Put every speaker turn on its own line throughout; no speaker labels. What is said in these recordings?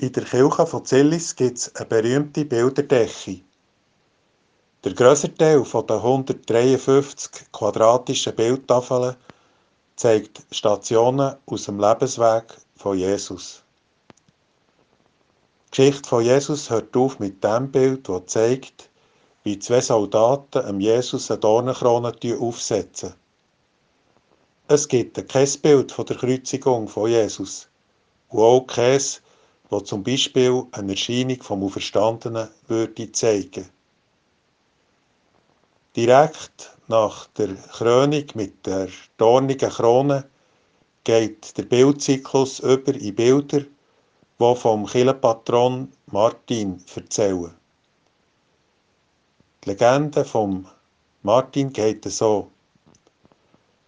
In der Kirche von Zillis gibt es eine berühmte Bilderdecke. Der grösste Teil der 153 quadratischen Bildtafeln zeigt Stationen aus dem Lebensweg von Jesus. Die Geschichte von Jesus hört auf mit dem Bild, das zeigt, wie zwei Soldaten dem Jesus eine Dornenkrone aufsetzen. Es gibt kein Bild von der Kreuzigung von Jesus und auch keins, das zum Beispiel eine Erscheinung vom Auferstandenen würde zeigen. Direkt nach der Krönung mit der dornigen Krone geht der Bildzyklus über in Bilder, die vom Kirchenpatron Martin erzählen. Die Legende von Martin geht so.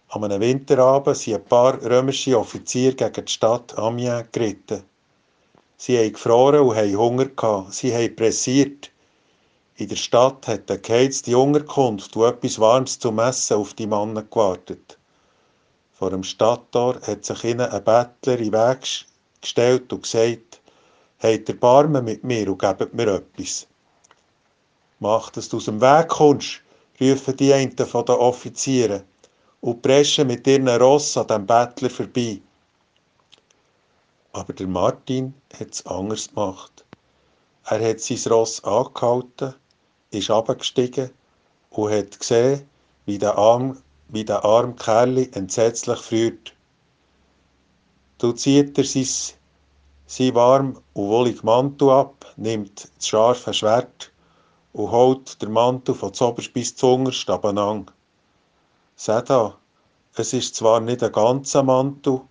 An einem Winterabend sind ein paar römische Offiziere gegen die Stadt Amiens geritten. Sie haben gefroren und haben Hunger gehabt. Sie haben pressiert. In der Stadt hat eine geheizte Unterkunft, wo etwas Warmes zum Essen auf die Männer gewartet. Vor dem Stadttor hat sich ihnen ein Bettler in den Weg gestellt und gesagt, Habt Erbarmen mit mir und gebt mir etwas. Mach, dass du aus dem Weg kommst, rufen die einen von den Offizieren und preschen mit ihren Ross an dem Bettler vorbei. Aber der Martin hat es anders gemacht. Er hat sein Ross angehalten, ist abgestiegen und hat gesehen, wie der arm, wie der arme Kerl entsetzlich friert. Du zieht er sein, sein warm und wollig Mantel ab, nimmt das scharfe Schwert und holt der Mantel von zoberst bis zuunterst abeinander. Seh da, es ist zwar nicht ein ganzer Mantel,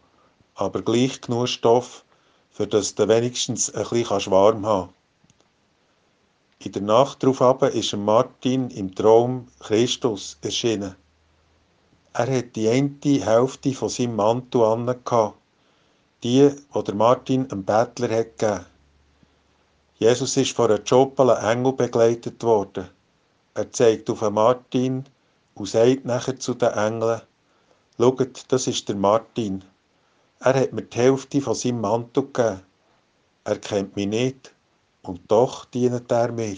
aber gleich genug Stoff, für das du wenigstens ein bisschen warm haben In der Nacht darauf ist Martin im Traum Christus erschienen. Er hat die eine Hälfte von seinem Mantel an, die, die der Martin einem Bettler hat gegeben. Jesus ist von einem Joppel Engel begleitet worden. Er zeigt auf Martin und sagt nachher zu den Engeln, Schaut, das ist der Martin. Er hat mir die Hälfte von seinem Mantel gegeben. Er kennt mich nicht und doch dient er mir.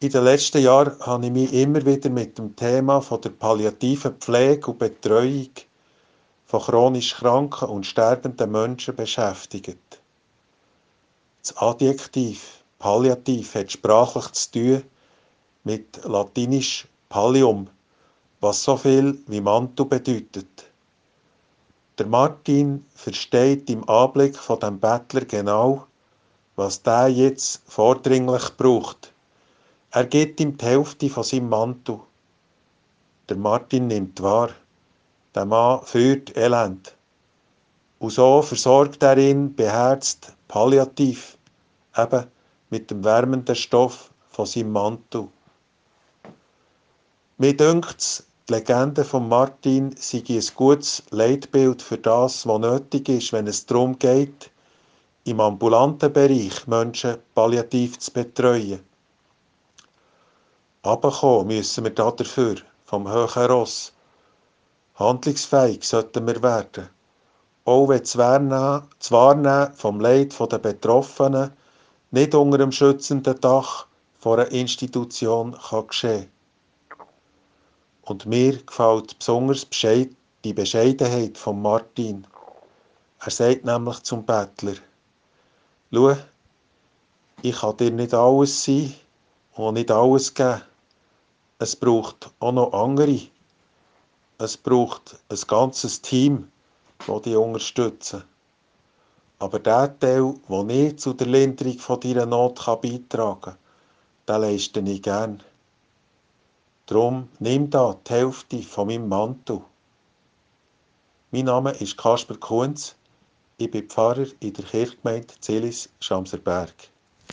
In den letzten Jahren habe ich mich immer wieder mit dem Thema von der palliativen Pflege und Betreuung von chronisch kranken und sterbenden Menschen beschäftigt. Das Adjektiv palliativ hat sprachlich zu tun mit latinisch pallium, was so viel wie Mantel bedeutet. Der Martin versteht im Anblick von dem Bettler genau, was der jetzt vordringlich braucht. Er gibt ihm die Hälfte von seinem Mantel. Der Martin nimmt wahr, der Mann führt Elend. Und so versorgt er ihn beherzt, palliativ, eben mit dem wärmenden Stoff von seinem Mantel. Mir dünkt die Legende von Martin sei ein gutes Leitbild für das, was nötig ist, wenn es darum geht, im ambulanten Bereich Menschen palliativ zu betreuen. Abkommen müssen wir dafür vom höheren Ross. Handlungsfähig sollten wir werden, auch wenn das Wahrnehmen vom Leid der Betroffenen nicht unter dem schützenden Dach einer Institution kann geschehen und mir gefällt besonders die Bescheidenheit von Martin. Er sagt nämlich zum Bettler, Schau, ich kann dir nicht alles sein und nicht alles geben. Es braucht auch noch andere. Es braucht ein ganzes Team, das dich unterstützen. Aber der Teil, der nicht zu der Linderung deiner Not beitragen kann, den leiste ich gerne. Drum nimm da die Hälfte von meinem Mantel. Mein Name ist Kasper Kunz. Ich bin Pfarrer in der Kirchgemeinde Zillis Schamserberg.